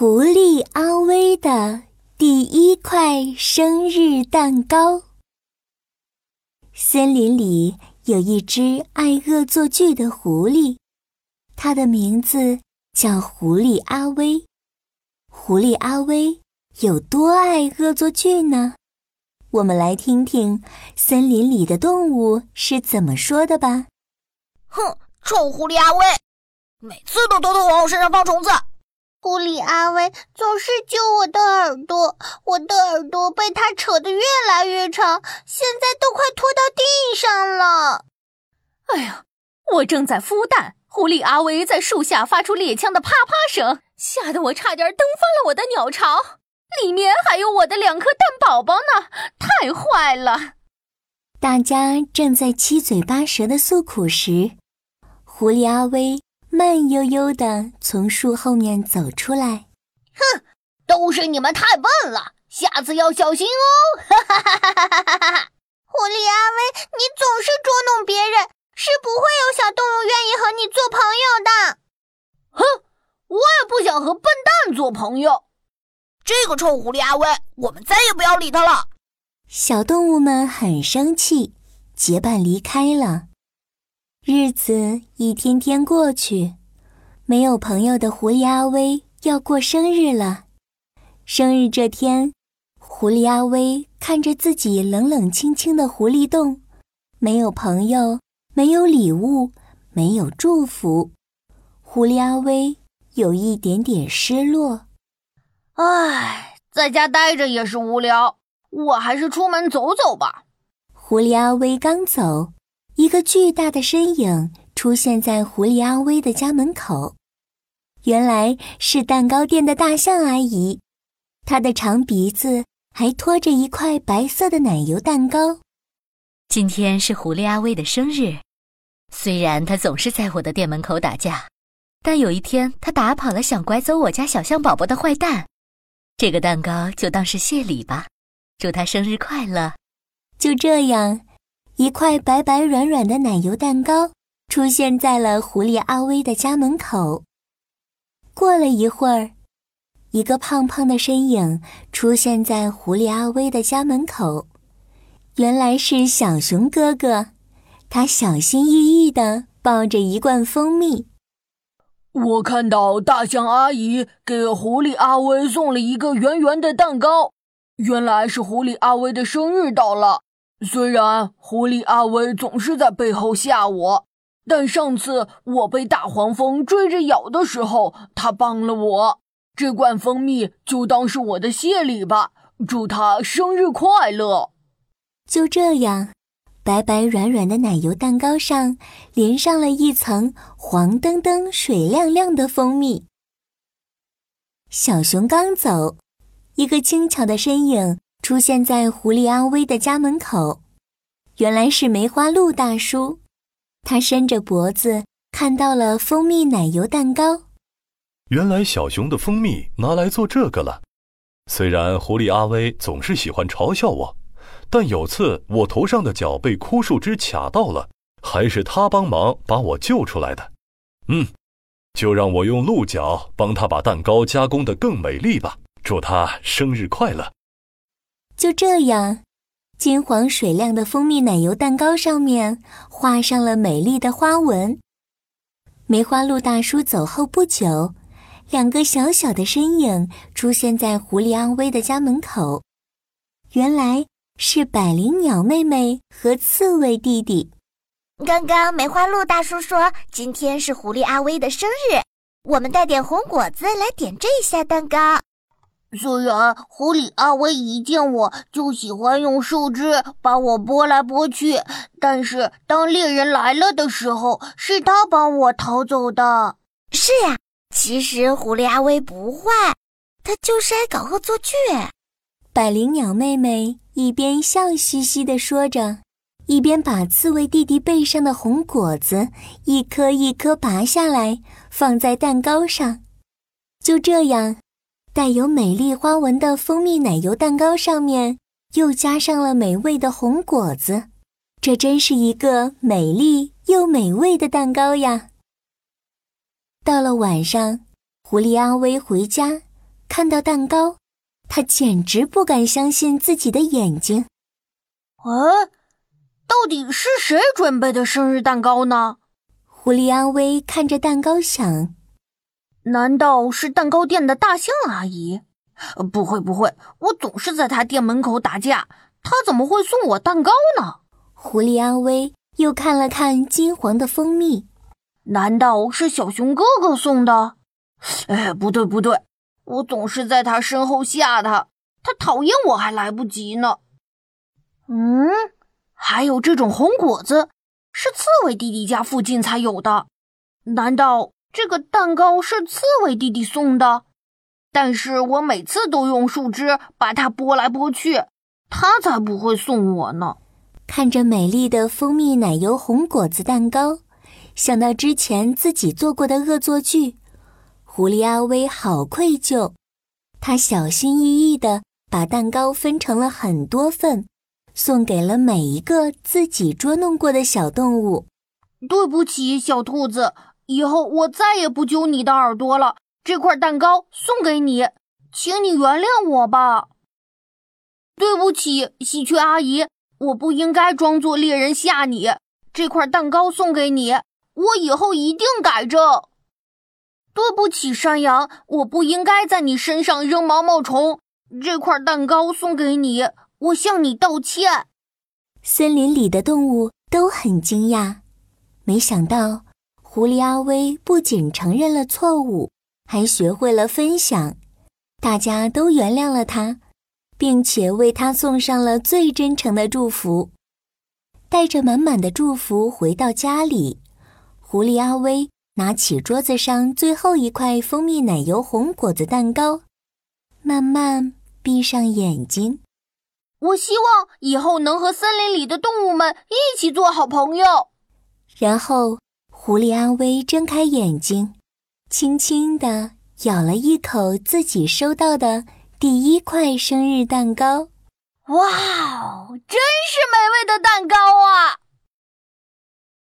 狐狸阿威的第一块生日蛋糕。森林里有一只爱恶作剧的狐狸，它的名字叫狐狸阿威。狐狸阿威有多爱恶作剧呢？我们来听听森林里的动物是怎么说的吧。哼，臭狐狸阿威，每次都偷偷往我身上放虫子。狐狸阿威总是揪我的耳朵，我的耳朵被他扯得越来越长，现在都快拖到地上了。哎呀，我正在孵蛋，狐狸阿威在树下发出猎枪的啪啪声，吓得我差点蹬翻了我的鸟巢，里面还有我的两颗蛋宝宝呢，太坏了！大家正在七嘴八舌的诉苦时，狐狸阿威。慢悠悠地从树后面走出来，哼，都是你们太笨了，下次要小心哦！哈哈哈哈哈哈哈！狐狸阿威，你总是捉弄别人，是不会有小动物愿意和你做朋友的。哼，我也不想和笨蛋做朋友。这个臭狐狸阿威，我们再也不要理他了。小动物们很生气，结伴离开了。日子一天天过去，没有朋友的狐狸阿威要过生日了。生日这天，狐狸阿威看着自己冷冷清清的狐狸洞，没有朋友，没有礼物，没有祝福，狐狸阿威有一点点失落。唉，在家待着也是无聊，我还是出门走走吧。狐狸阿威刚走。一个巨大的身影出现在狐狸阿威的家门口，原来是蛋糕店的大象阿姨，她的长鼻子还拖着一块白色的奶油蛋糕。今天是狐狸阿威的生日，虽然他总是在我的店门口打架，但有一天他打跑了想拐走我家小象宝宝的坏蛋，这个蛋糕就当是谢礼吧，祝他生日快乐。就这样。一块白白软软的奶油蛋糕出现在了狐狸阿威的家门口。过了一会儿，一个胖胖的身影出现在狐狸阿威的家门口。原来是小熊哥哥，他小心翼翼地抱着一罐蜂蜜。我看到大象阿姨给狐狸阿威送了一个圆圆的蛋糕，原来是狐狸阿威的生日到了。虽然狐狸阿威总是在背后吓我，但上次我被大黄蜂追着咬的时候，他帮了我。这罐蜂蜜就当是我的谢礼吧，祝他生日快乐。就这样，白白软软的奶油蛋糕上连上了一层黄澄澄、水亮亮的蜂蜜。小熊刚走，一个轻巧的身影。出现在狐狸阿威的家门口，原来是梅花鹿大叔。他伸着脖子看到了蜂蜜奶油蛋糕。原来小熊的蜂蜜拿来做这个了。虽然狐狸阿威总是喜欢嘲笑我，但有次我头上的角被枯树枝卡到了，还是他帮忙把我救出来的。嗯，就让我用鹿角帮他把蛋糕加工的更美丽吧。祝他生日快乐！就这样，金黄水亮的蜂蜜奶油蛋糕上面画上了美丽的花纹。梅花鹿大叔走后不久，两个小小的身影出现在狐狸阿威的家门口。原来是百灵鸟妹妹和刺猬弟弟。刚刚梅花鹿大叔说今天是狐狸阿威的生日，我们带点红果子来点缀一下蛋糕。虽然狐狸阿威一见我就喜欢用树枝把我拨来拨去，但是当猎人来了的时候，是他帮我逃走的。是呀，其实狐狸阿威不坏，他就是爱搞恶作剧。百灵鸟妹妹一边笑嘻嘻地说着，一边把刺猬弟弟背上的红果子一颗一颗拔下来，放在蛋糕上。就这样。带有美丽花纹的蜂蜜奶油蛋糕上面又加上了美味的红果子，这真是一个美丽又美味的蛋糕呀！到了晚上，狐狸阿威回家，看到蛋糕，他简直不敢相信自己的眼睛。哎，到底是谁准备的生日蛋糕呢？狐狸阿威看着蛋糕想：难道是蛋糕店的大象阿姨？不会不会，我总是在她店门口打架，她怎么会送我蛋糕呢？狐狸阿威又看了看金黄的蜂蜜，难道是小熊哥哥送的？哎，不对不对，我总是在他身后吓他，他讨厌我还来不及呢。嗯，还有这种红果子，是刺猬弟弟家附近才有的。难道这个蛋糕是刺猬弟弟送的？但是我每次都用树枝把它拨来拨去，他才不会送我呢。看着美丽的蜂蜜奶油红果子蛋糕，想到之前自己做过的恶作剧。狐狸阿威好愧疚，他小心翼翼地把蛋糕分成了很多份，送给了每一个自己捉弄过的小动物。对不起，小兔子，以后我再也不揪你的耳朵了。这块蛋糕送给你，请你原谅我吧。对不起，喜鹊阿姨，我不应该装作猎人吓你。这块蛋糕送给你，我以后一定改正。对不起，山羊，我不应该在你身上扔毛毛虫。这块蛋糕送给你，我向你道歉。森林里的动物都很惊讶，没想到狐狸阿威不仅承认了错误，还学会了分享。大家都原谅了他，并且为他送上了最真诚的祝福。带着满满的祝福回到家里，狐狸阿威。拿起桌子上最后一块蜂蜜奶油红果子蛋糕，慢慢闭上眼睛。我希望以后能和森林里的动物们一起做好朋友。然后，狐狸阿威睁开眼睛，轻轻地咬了一口自己收到的第一块生日蛋糕。哇哦，真是美味的蛋糕啊！